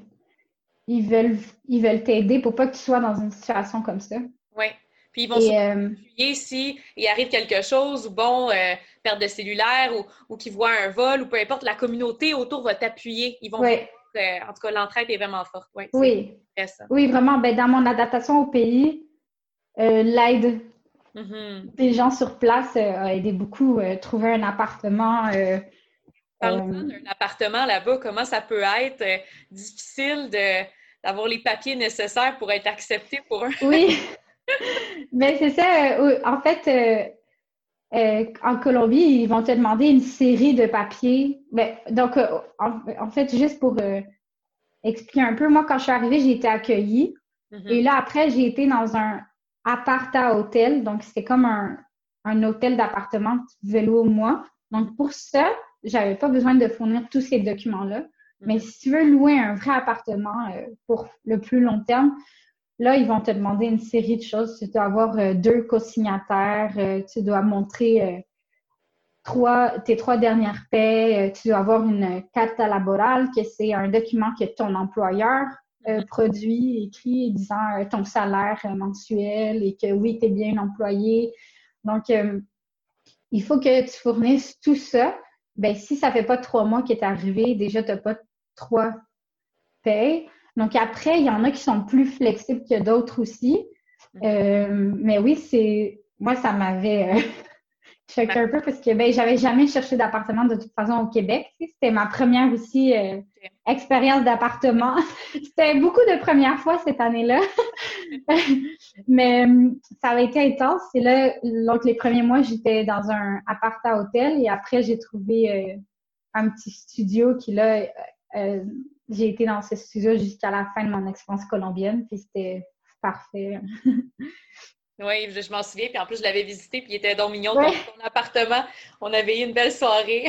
ils veulent ils veulent t'aider pour pas que tu sois dans une situation comme ça. Oui. Puis ils vont euh, s'appuyer si il arrive quelque chose, ou bon, euh, perte de cellulaire, ou, ou qu'ils voient un vol, ou peu importe, la communauté autour va t'appuyer. Ils vont en tout cas, l'entraide est vraiment forte. oui. Oui, vraiment. Ben, dans mon adaptation au pays, euh, l'aide mm-hmm. des gens sur place a aidé beaucoup. trouver un appartement. un appartement là-bas, comment ça peut être difficile d'avoir les papiers nécessaires pour être accepté pour un. oui. Mais c'est ça. Euh, en fait, euh, euh, en Colombie, ils vont te demander une série de papiers. Donc, en, fait, juste pour expliquer un peu, moi, quand je suis arrivée, j'ai été accueillie. Mm-hmm. Et là, après, j'ai été dans un appart-hôtel. Donc, c'était comme un, un hôtel d'appartement louer au mois. Donc, pour ça, j'avais pas besoin de fournir tous ces documents-là. Mais mm-hmm. si tu veux louer un vrai appartement pour le plus long terme, Là, ils vont te demander une série de choses. Tu dois avoir euh, deux co-signataires, euh, tu dois montrer euh, trois, tes trois dernières paies, tu dois avoir une carte laborale, que c'est un document que ton employeur produit, écrit, disant ton salaire mensuel et que oui, tu es bien employé. Donc, il faut que tu fournisses tout ça. Ben, si ça fait pas trois mois qu'il est arrivé, déjà, tu n'as pas trois payes. Donc après, il y en a qui sont plus flexibles que d'autres aussi. Euh, mais oui, c'est moi, ça m'avait euh, choqué un peu parce que ben, j'avais jamais cherché d'appartement de toute façon au Québec. C'était ma première aussi euh, expérience d'appartement. C'était beaucoup de premières fois cette année-là. mais ça avait été intense. Et là, donc les premiers mois, j'étais dans un appart à hôtel et après, j'ai trouvé un petit studio qui là j'ai été dans ce studio jusqu'à la fin de mon expérience colombienne, puis c'était parfait. Oui, je, m'en souviens. Puis en plus, je l'avais visité, puis il était donc mignon, dans ton appartement. On avait eu une belle soirée.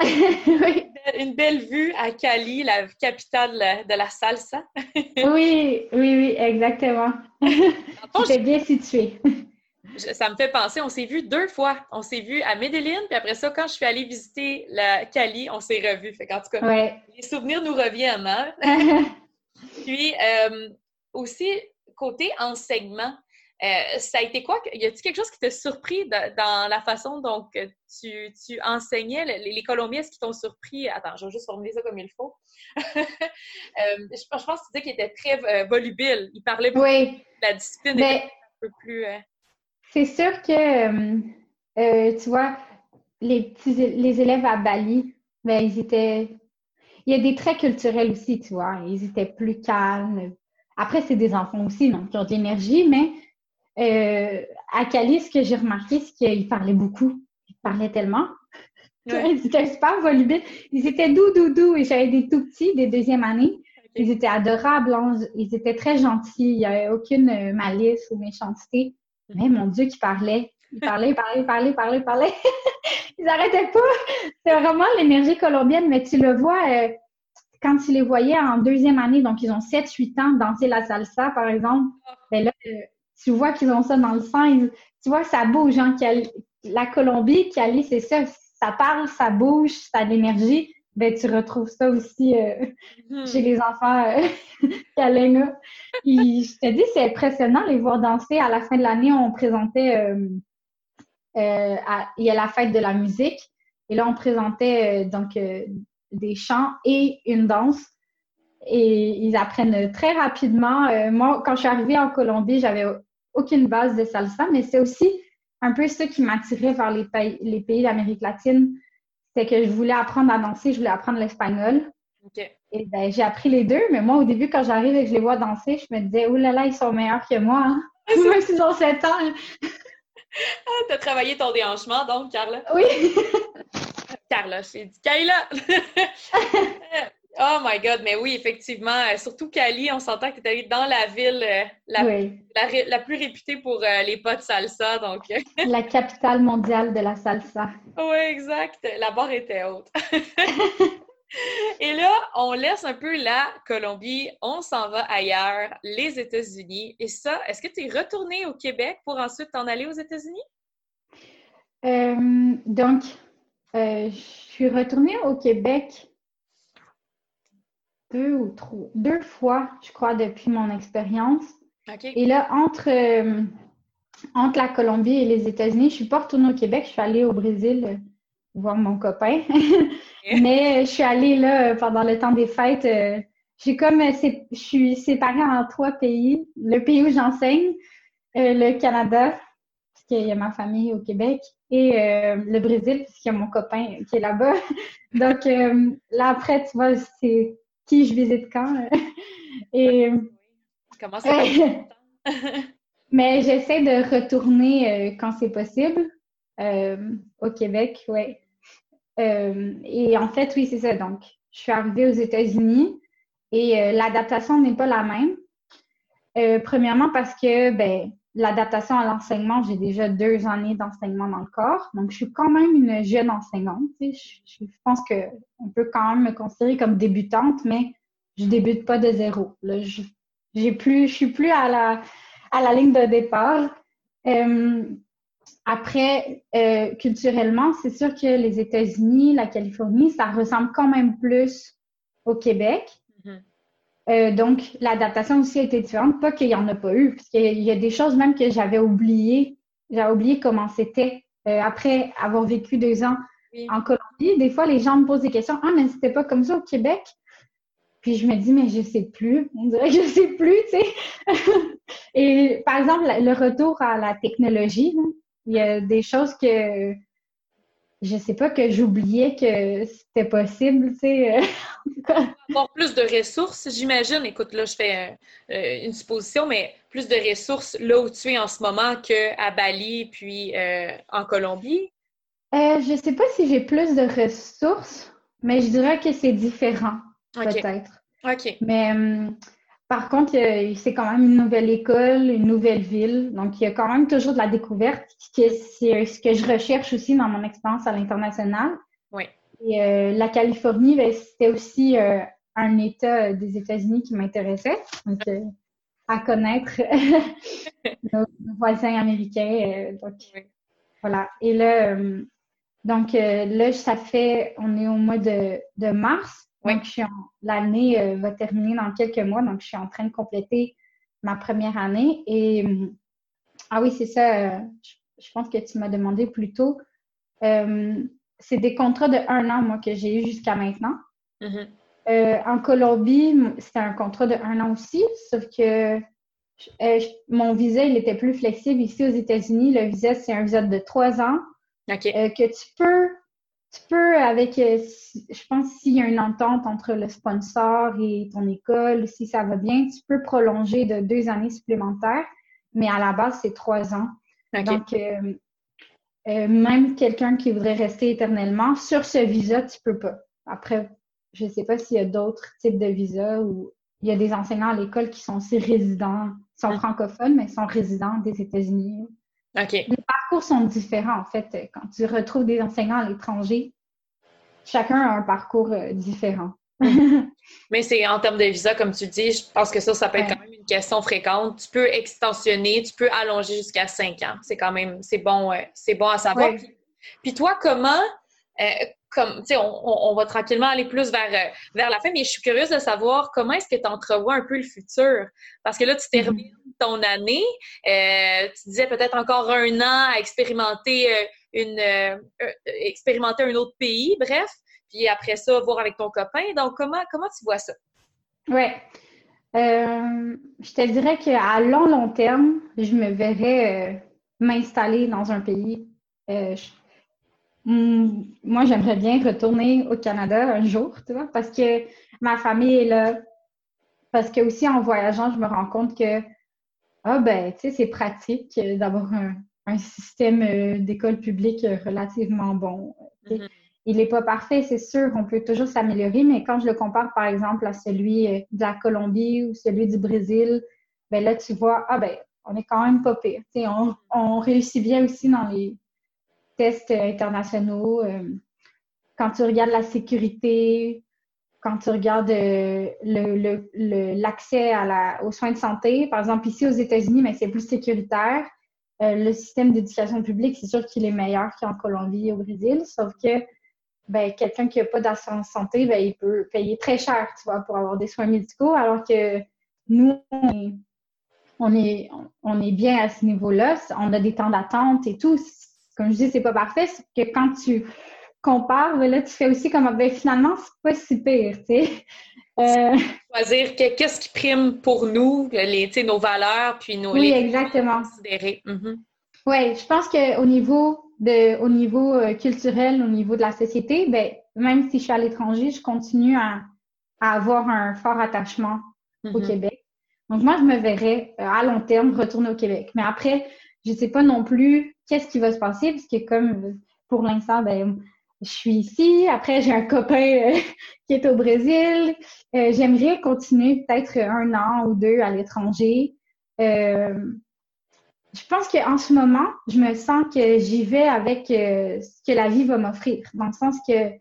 Une belle vue à Cali, la capitale de la salsa. oui, oui, oui, exactement. C'était bien situé ça me fait penser, on s'est vu deux fois. On s'est vu à Medellin, puis après ça, quand je suis allée visiter la Cali, on s'est revus. Fait en tout cas, les souvenirs nous reviennent. Hein? puis euh, aussi, côté enseignement, euh, ça a été quoi? Y a-t-il quelque chose qui t'a surpris dans la façon dont tu, tu enseignais? Les, Colombiens, est-ce qui t'ont surpris? Attends, je vais juste formuler ça comme il faut. Euh, je, pense que tu disais qu'il était très volubile. Il parlait beaucoup de la discipline un peu plus. C'est sûr que, euh, euh, tu vois, les petits, les élèves à Bali, ben, ils étaient. Il y a des traits culturels aussi, tu vois. Ils étaient plus calmes. Après, c'est des enfants aussi, donc qui ont de l'énergie, mais euh, à Cali, ce que j'ai remarqué, c'est qu'ils parlaient beaucoup. Ils parlaient tellement. Ils étaient super volubiles. Ils étaient doux, doux, doux. Et j'avais des tout petits, des deuxième années. Ils étaient adorables. Ils étaient très gentils. Il n'y avait aucune malice ou méchanceté. Mais mon Dieu, qui parlait. Il parlait, parlait, parlait, parlait, parlait. Ils n'arrêtaient pas. C'est vraiment l'énergie colombienne, mais tu le vois euh, quand tu les voyais en deuxième année, donc ils ont 7-8 ans, danser la salsa, par exemple. Ben là, euh, tu vois qu'ils ont ça dans le sang. tu vois, ça bouge. Hein, la Colombie, Cali, c'est ça. Ça parle, ça bouge, ça a de l'énergie ben, tu retrouves ça aussi euh, hmm. chez les enfants euh, je te dis, c'est impressionnant les voir danser. À la fin de l'année, on présentait, euh, euh, il y a la fête de la musique. Et là, on présentait donc des chants et une danse. Et ils apprennent très rapidement. moi, quand je suis arrivée en Colombie, j'avais aucune base de salsa, mais c'est aussi un peu ça qui m'attirait vers les pays, les pays d'Amérique latine c'est que je voulais apprendre à danser, je voulais apprendre l'espagnol. Et ben, j'ai appris les deux, mais moi, au début, quand j'arrive et que je les vois danser, je me disais, oh là là, ils sont meilleurs que moi. Hein? Même s'ils ont 7 ans. ah, t'as travaillé ton déhanchement, donc, Carla? Oui. Carla, j'ai dit Kayla! Oh my God, mais oui, effectivement. Euh, surtout Cali, on s'entend que tu es allée dans la ville euh, la, plus réputée pour euh, les potes salsa. Donc... la capitale mondiale de la salsa. Oui, exact. La barre était haute. Et là, on laisse un peu la Colombie, on s'en va ailleurs, les États-Unis. Et ça, est-ce que tu es retourné au Québec pour ensuite t'en aller aux États-Unis? Euh, donc, je suis retournée au Québec deux ou trois, deux fois, je crois, depuis mon expérience. Et là, entre, euh, entre la Colombie et les États-Unis, je ne suis pas retournée au Québec, je suis allée au Brésil voir mon copain. Mais je suis allée là pendant le temps des fêtes. j'ai comme, je suis séparée en trois pays. Le pays où j'enseigne, le Canada, parce qu'il y a ma famille au Québec, et euh, le Brésil, puisqu'il y a mon copain qui est là-bas. Donc euh, là, après, tu vois, c'est qui je visite quand. et, Comment ça Mais j'essaie de retourner euh, quand c'est possible au Québec, oui. et en fait, oui, c'est ça. Donc, je suis arrivée aux États-Unis et l'adaptation n'est pas la même. premièrement parce que, ben, l'adaptation à l'enseignement, j'ai déjà deux années d'enseignement dans le corps. Donc, je suis quand même une jeune enseignante. Je, pense qu'on peut quand même me considérer comme débutante, mais je débute pas de zéro. Je, suis plus à la, à la ligne de départ. Euh, après, euh, culturellement, c'est sûr que les États-Unis, la Californie, ça ressemble quand même plus au Québec. Mm-hmm. Euh, donc, l'adaptation aussi a été différente. Pas qu'il n'y en a pas eu, parce qu'il y a des choses même que j'avais oubliées. J'avais oublié comment c'était. Euh, après avoir vécu deux ans en Colombie, des fois, les gens me posent des questions. Ah, mais c'était pas comme ça au Québec? Puis je me dis, mais je sais plus. On dirait que je sais plus, tu sais. Et par exemple, le retour à la technologie, il y a des choses que je sais pas que j'oubliais que c'était possible, tu sais. Avoir plus de ressources, j'imagine. Écoute, là, je fais euh, une supposition, mais plus de ressources là où tu es en ce moment qu'à Bali puis euh, en Colombie? Euh, je sais pas si j'ai plus de ressources, mais je dirais que c'est différent, peut-être. OK. Mais hum, par contre, c'est quand même une nouvelle école, une nouvelle ville. Donc, il y a quand même toujours de la découverte, c'est ce que je recherche aussi dans mon expérience à l'international. Oui. Et euh, la Californie, ben, c'était aussi euh, un État des États-Unis qui m'intéressait. Donc, euh, à connaître nos, voisins américains. donc, voilà. Et là, donc là, ça fait, on est au mois de, de mars. Donc, l'année euh, va terminer dans quelques mois, donc je suis en train de compléter ma première année. Et euh, ah oui, c'est ça, euh, je, pense que tu m'as demandé plus tôt. c'est des contrats de un an, moi, que j'ai eu jusqu'à maintenant. Mm-hmm. en Colombie, c'était un contrat de un an aussi, sauf que mon visa, il était plus flexible. Ici, aux États-Unis, le visa, c'est un visa de trois ans que tu peux tu peux, avec, euh, je pense, s'il y a une entente entre le sponsor et ton école, si ça va bien, tu peux prolonger de deux années supplémentaires, mais à la base, c'est trois ans. Donc, euh, euh, même quelqu'un qui voudrait rester éternellement, sur ce visa, tu peux pas. Après, je ne sais pas s'il y a d'autres types de visas ou il y a des enseignants à l'école qui sont aussi résidents, sont francophones, mais sont résidents des États-Unis. Les parcours sont différents, en fait. Quand tu retrouves des enseignants à l'étranger, chacun a un parcours euh, différent. Mais c'est en termes de visa, comme tu dis, je pense que ça, ça peut être quand même une question fréquente. Tu peux extensionner, tu peux allonger jusqu'à cinq ans. C'est quand même, c'est bon, c'est bon à savoir. Puis, toi, comment, euh, comme, tu on, va tranquillement aller plus vers, euh, vers la fin, mais je suis curieuse de savoir comment est-ce que tu entrevois un peu le futur? Parce que là, tu mhm. termines ton année, euh, tu disais peut-être encore un an à expérimenter euh, une expérimenter un autre pays, bref, puis après ça, voir avec ton copain. Donc, comment, comment tu vois ça? Oui. je te dirais qu'à long, long terme, je me verrais m'installer dans un pays. Hmm, moi, j'aimerais bien retourner au Canada un jour, tu vois, parce que ma famille est là. Parce que aussi, en voyageant, je me rends compte que, ah ben, tu sais, c'est pratique d'avoir un, système euh, d'école publique relativement bon. Mm-hmm. Il n'est pas parfait, c'est sûr, on peut toujours s'améliorer, mais quand je le compare, par exemple, à celui euh, de la Colombie ou celui du Brésil, ben là, tu vois, ah ben, on est quand même pas pire. Tu sais, on, on réussit bien aussi dans les tests internationaux. Euh, quand tu regardes la sécurité, quand tu regardes euh, l'accès aux soins de santé, par exemple ici aux États-Unis, mais c'est plus sécuritaire. Euh, le système d'éducation publique, c'est sûr qu'il est meilleur qu'en Colombie et au Brésil, sauf que ben, quelqu'un qui n'a pas d'assurance santé, ben, il peut payer très cher, tu vois, pour avoir des soins médicaux, alors que nous, on est, on est, bien à ce niveau-là. On a des temps d'attente et tout. Comme je dis, c'est pas parfait, c'est que quand tu compares, ben là, tu fais aussi comme, ben, finalement, c'est pas si pire, tu sais. Euh... Choisir qu'est-ce qui prime pour nous, les, nos valeurs, puis nos oui, exactement. Mhm. Oui, je pense qu'au niveau de, au niveau euh, culturel, au niveau de la société, ben, même si je suis à l'étranger, je continue à, avoir un fort attachement au mhm. Québec. Donc moi, je me verrais euh, à long terme retourner au Québec. Mais après, je ne sais pas non plus qu'est-ce qui va se passer, parce que comme pour l'instant, ben, je suis ici. Après, j'ai un copain euh, qui est au Brésil. Euh, j'aimerais continuer peut-être un an ou deux à l'étranger. Euh, je pense qu'en ce moment, je me sens que j'y vais avec ce que la vie va m'offrir, dans le sens que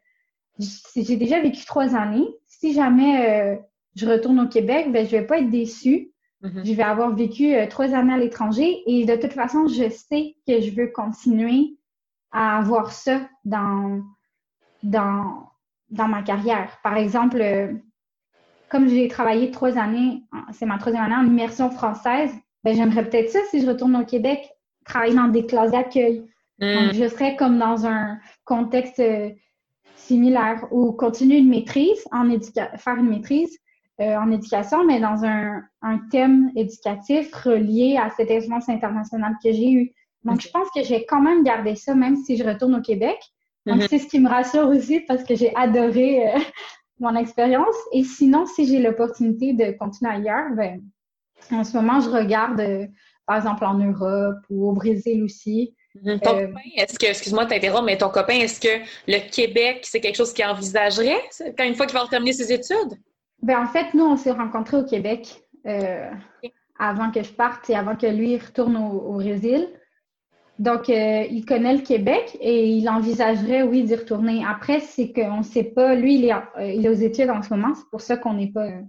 j'ai déjà vécu trois années. Si jamais je retourne au Québec, ben, je vais pas être déçue. Mm-hmm. Je vais avoir vécu trois années à l'étranger et de toute façon, je sais que je veux continuer à avoir ça dans, dans, dans ma carrière. Par exemple, euh, comme j'ai travaillé trois années, c'est ma troisième année en immersion française, ben, j'aimerais peut-être ça si je retourne au Québec, travailler dans des classes d'accueil. Mm. je serais comme dans un contexte euh, similaire ou continuer une maîtrise, en faire une maîtrise euh, en éducation, mais dans un, un, thème éducatif relié à cette expérience internationale que j'ai eue. Donc, je pense que j'ai quand même gardé ça, même si je retourne au Québec. Donc, mhm. c'est ce qui me rassure aussi parce que j'ai adoré euh, mon expérience. Et sinon, si j'ai l'opportunité de continuer ailleurs, ben, en ce moment, je regarde, euh, par exemple, en Europe ou au Brésil aussi. Mhm. Ton euh, copain, est-ce que, excuse-moi de t'interrompre, mais ton copain, est-ce que le Québec, c'est quelque chose qu'il envisagerait quand une fois qu'il va terminer ses études? Ben, en fait, nous, on s'est rencontrés au Québec avant que je parte et avant que lui retourne au Brésil. Donc, euh, il connaît le Québec et il envisagerait, oui, d'y retourner. Après, c'est qu'on ne sait pas. Lui, il est, euh, il est, aux études en ce moment. C'est pour ça qu'on n'est pas euh,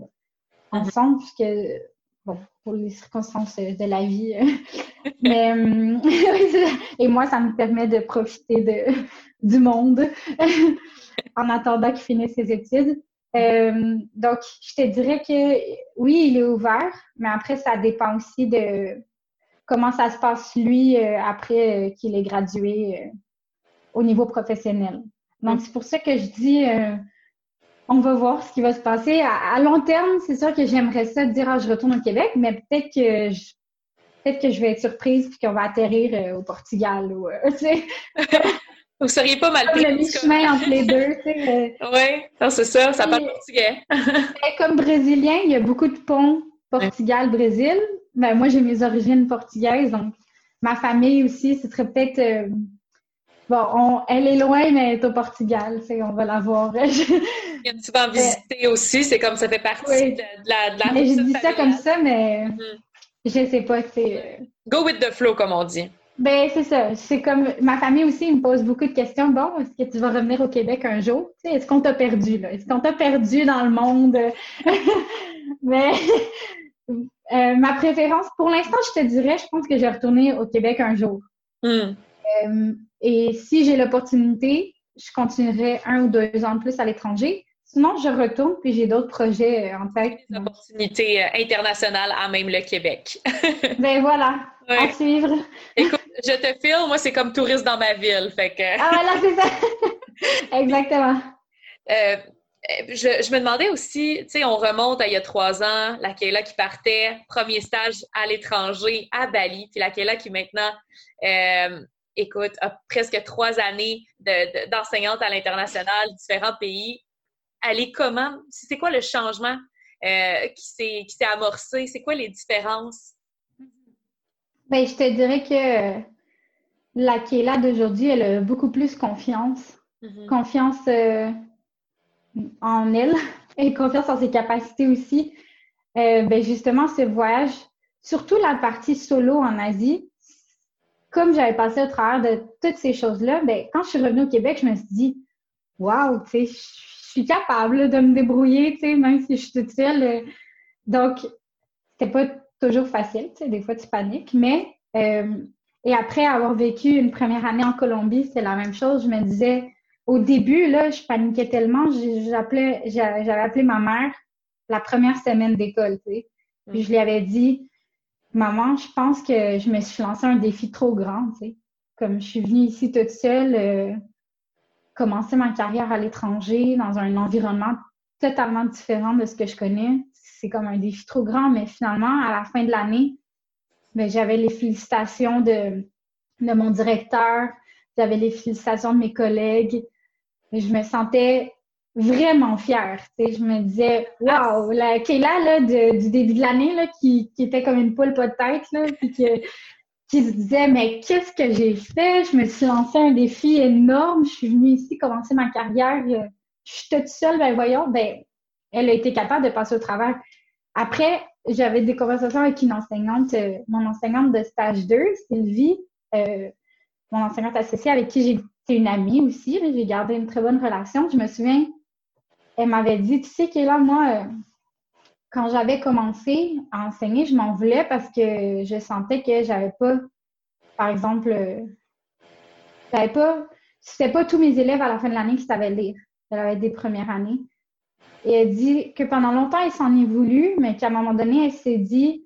ensemble, puisque, bon, pour les circonstances de la vie. Mais, et moi, ça me permet de profiter de, du monde en attendant qu'il finisse ses études. Donc, je te dirais que oui, il est ouvert, mais après, ça dépend aussi de comment ça se passe lui euh, après euh, qu'il est gradué euh, au niveau professionnel. Donc, mm. c'est pour ça que je dis, on va voir ce qui va se passer. À, long terme, c'est sûr que j'aimerais ça dire, ah, je retourne au Québec, mais peut-être que je, peut-être que je vais être surprise puis qu'on va atterrir au Portugal ou, tu sais. Vous seriez pas mal pris. le chemin entre les deux, tu sais. Oui, c'est ça, ça parle portugais. comme brésilien, il y a beaucoup de ponts Portugal-Brésil, ben, moi, j'ai mes origines portugaises, donc ma famille aussi, ce serait peut-être. Euh, bon, elle est loin, mais elle est au Portugal, on va la voir. tu vas en visiter aussi, c'est comme ça fait partie de, la. De la mais je dis ça comme ça, mais mm je sais pas, c'est. Euh, Go with the flow, comme on dit. Ben, c'est ça. C'est comme ma famille aussi me pose beaucoup de questions. Bon, est-ce que tu vas revenir au Québec un jour? est-ce qu'on t'a perdu, là? Est-ce qu'on t'a perdu dans le monde? mais euh, ma préférence, pour l'instant, je te dirais, je pense que je vais retourner au Québec un jour. Hmm. Euh, et si j'ai l'opportunité, je continuerai un ou deux ans de plus à l'étranger. Sinon, je retourne, puis j'ai d'autres projets euh, en tête. Des opportunités internationales à même le Québec. ben voilà, à suivre. Écoute, je te file, moi, c'est comme touriste dans ma ville, fait que... ah voilà, c'est ça! Exactement. Euh, je, me demandais aussi, tu sais, on remonte à il y a trois ans, la Kayla qui partait, premier stage à l'étranger, à Bali, puis la Kayla qui maintenant, euh, écoute, a presque trois années d'enseignante à l'international, différents pays. Elle est comment? C'est quoi le changement euh, qui s'est amorcé? C'est quoi les différences? Bien, je te dirais que la Kayla d'aujourd'hui, elle a beaucoup plus confiance. Mm-hmm. Confiance en elle et confiance en ses capacités aussi. Euh, ben justement, ce voyage, surtout la partie solo en Asie, comme j'avais passé au travers de toutes ces choses-là, ben, quand je suis revenue au Québec, je me suis dit, waouh, tu sais, je suis capable de me débrouiller, tu sais, même si je suis toute seule. Euh. donc, c'était pas toujours facile, tu sais, des fois tu paniques, mais euh, et après avoir vécu une première année en Colombie, c'est la même chose. Je me disais, au début, là, je paniquais tellement, j'appelais, j'avais appelé ma mère la première semaine d'école, tu sais. Puis je lui avais dit, maman, je pense que je me suis lancé un défi trop grand, tu sais. Comme je suis venue ici toute seule, euh, commencer ma carrière à l'étranger dans un environnement totalement différent de ce que je connais, c'est comme un défi trop grand, mais finalement, à la fin de l'année, ben, j'avais les félicitations de, de mon directeur, j'avais les félicitations de mes collègues. Je me sentais vraiment fière. Je me disais, waouh, la Kayla là, du début de l'année qui, qui, était comme une poule pas de tête, là, qui se disait, mais qu'est-ce que j'ai fait? Je me suis lancé un défi énorme. Je suis venue ici commencer ma carrière. Je suis toute seule, ben voyons, ben, elle a été capable de passer au travers. Après, j'avais des conversations avec une enseignante, euh, mon enseignante de stage 2, Sylvie, euh, mon enseignante associée avec qui j'ai une amie aussi. J'ai gardé une très bonne relation. Je me souviens, elle m'avait dit, tu sais, là, moi, euh, quand j'avais commencé à enseigner, je m'en voulais parce que je sentais que j'avais pas, par exemple, j'avais pas, c'était pas tous mes élèves à la fin de l'année qui savaient lire. Avait des premières années. Et elle dit que pendant longtemps, elle s'en est voulu, mais qu'à un moment donné, elle s'est dit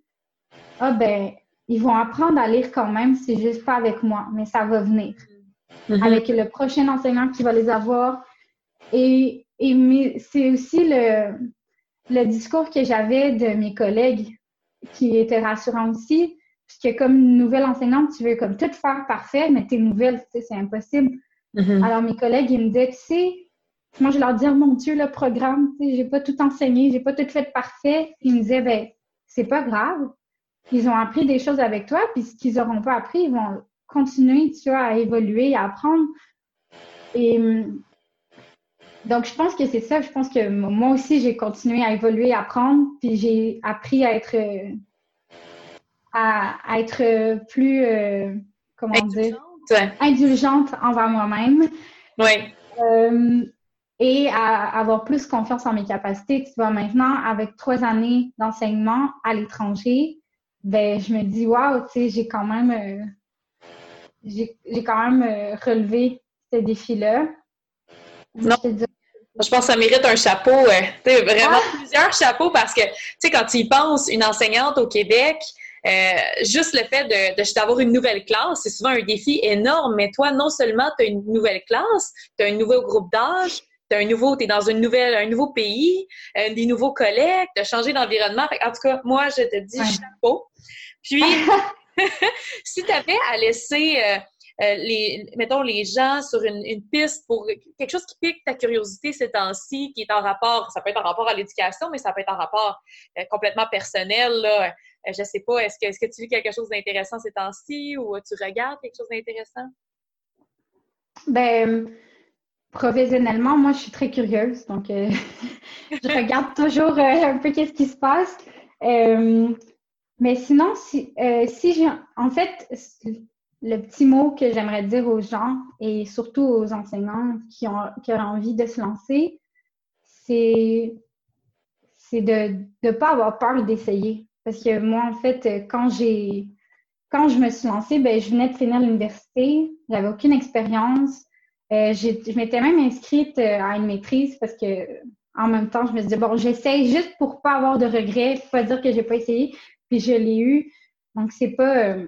Ah, ben, ils vont apprendre à lire quand même, c'est juste pas avec moi, mais ça va venir. Mm-hmm. Avec le prochain enseignant qui va les avoir. Et, et c'est aussi le, le discours que j'avais de mes collègues qui était rassurant aussi. Puisque comme nouvelle enseignante, tu veux comme tout faire parfait, mais t'es nouvelle, tu sais, c'est impossible. Mm-hmm. Alors mes collègues, ils me disaient, tu sais, moi, je leur dis, oh, mon Dieu, le programme, j'ai pas tout enseigné, j'ai pas tout fait parfait. Ils me disaient, ben, c'est pas grave. Ils ont appris des choses avec toi, puis ce qu'ils auront pas appris, ils vont continuer, tu vois, à évoluer, à apprendre. Et donc, je pense que c'est ça. Je pense que moi aussi, j'ai continué à évoluer, à apprendre, puis j'ai appris à être, à, être plus, euh, comment dire, indulgente envers moi-même. Oui. Euh, et à avoir plus confiance en mes capacités. Tu vois, maintenant, avec trois années d'enseignement à l'étranger, ben, je me dis, waouh, tu sais, j'ai quand même, euh, j'ai quand même euh, relevé ce défi-là. Non. Je, pense que ça mérite un chapeau, euh, vraiment ah! plusieurs chapeaux parce que, tu sais, quand tu y penses, une enseignante au Québec, juste le fait de, d'avoir une nouvelle classe, c'est souvent un défi énorme. Mais toi, non seulement tu as une nouvelle classe, tu as un nouveau groupe d'âge, t'es un nouveau, t'es dans une nouvelle, un nouveau pays, euh, des nouveaux collègues, t'as changé d'environnement. En tout cas, moi, je te dis chapeau. Puis, si tu avais à laisser, euh, euh, les, mettons, les gens sur une, piste pour quelque chose qui pique ta curiosité ces temps-ci, qui est en rapport, ça peut être en rapport à l'éducation, mais ça peut être en rapport complètement personnel, là. je sais pas, est-ce que, tu vis quelque chose d'intéressant ces temps-ci ou tu regardes quelque chose d'intéressant? Ben, Professionnellement, moi, je suis très curieuse, donc euh, je regarde toujours euh, un peu qu'est-ce qui se passe. Euh, mais sinon, si, si j'ai, en fait, le petit mot que j'aimerais dire aux gens et surtout aux enseignants qui ont, qui ont envie de se lancer, c'est, de ne pas avoir peur d'essayer. Parce que moi, en fait, quand j'ai, quand je me suis lancée, ben, je venais de finir l'université, j'avais aucune expérience. Euh, je m'étais même inscrite euh, à une maîtrise parce que en même temps, je me disais, bon, j'essaye juste pour pas avoir de regrets, pas dire que j'ai pas essayé, puis je l'ai eu. Donc, c'est pas, euh,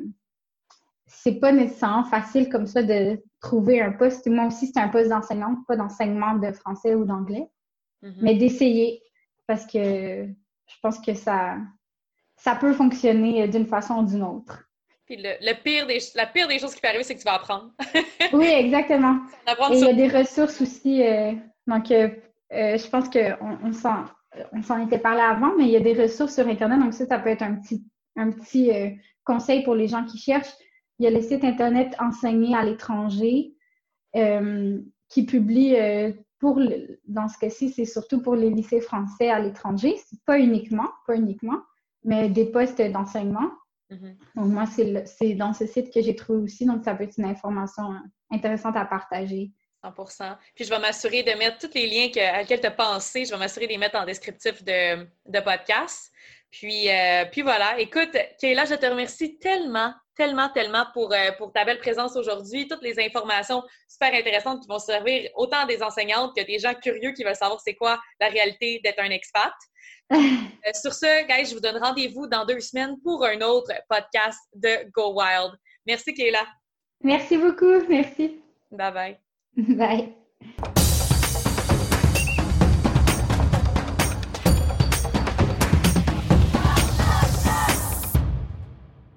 c'est pas nécessairement facile comme ça de trouver un poste. Moi aussi, c'est un poste d'enseignante, pas d'enseignement de français ou d'anglais, mm-hmm. mais d'essayer parce que je pense que ça, ça peut fonctionner d'une façon ou d'une autre. Puis le, pire des, la pire des choses qui peut arriver, c'est que tu vas apprendre. oui, exactement. Et il y a des ressources aussi. Euh, donc, euh, euh, je pense qu'on on, s'en était parlé avant, mais il y a des ressources sur Internet. Donc, ça, ça peut être un petit, un petit conseil pour les gens qui cherchent. Il y a le site Internet Enseigner à l'étranger qui publie pour, dans ce cas-ci, c'est surtout pour les lycées français à l'étranger. Pas uniquement, pas uniquement, mais des postes d'enseignement. Mm-hmm. Donc, moi, c'est dans ce site que j'ai trouvé aussi, donc ça peut être une information intéressante à partager 100% Puis je vais m'assurer de mettre tous les liens que, à lesquels tu as pensé, je vais m'assurer de les mettre en descriptif de, de podcast. Puis, euh, puis voilà, écoute, Kayla, je te remercie tellement, tellement, tellement pour, euh, pour ta belle présence aujourd'hui, toutes les informations super intéressantes qui vont servir autant des enseignantes que des gens curieux qui veulent savoir c'est quoi la réalité d'être un expat. Euh, sur ce, guys, je vous donne rendez-vous dans deux semaines pour un autre podcast de Go Wild. Merci, Kayla. Merci beaucoup. Merci. Bye bye. Bye.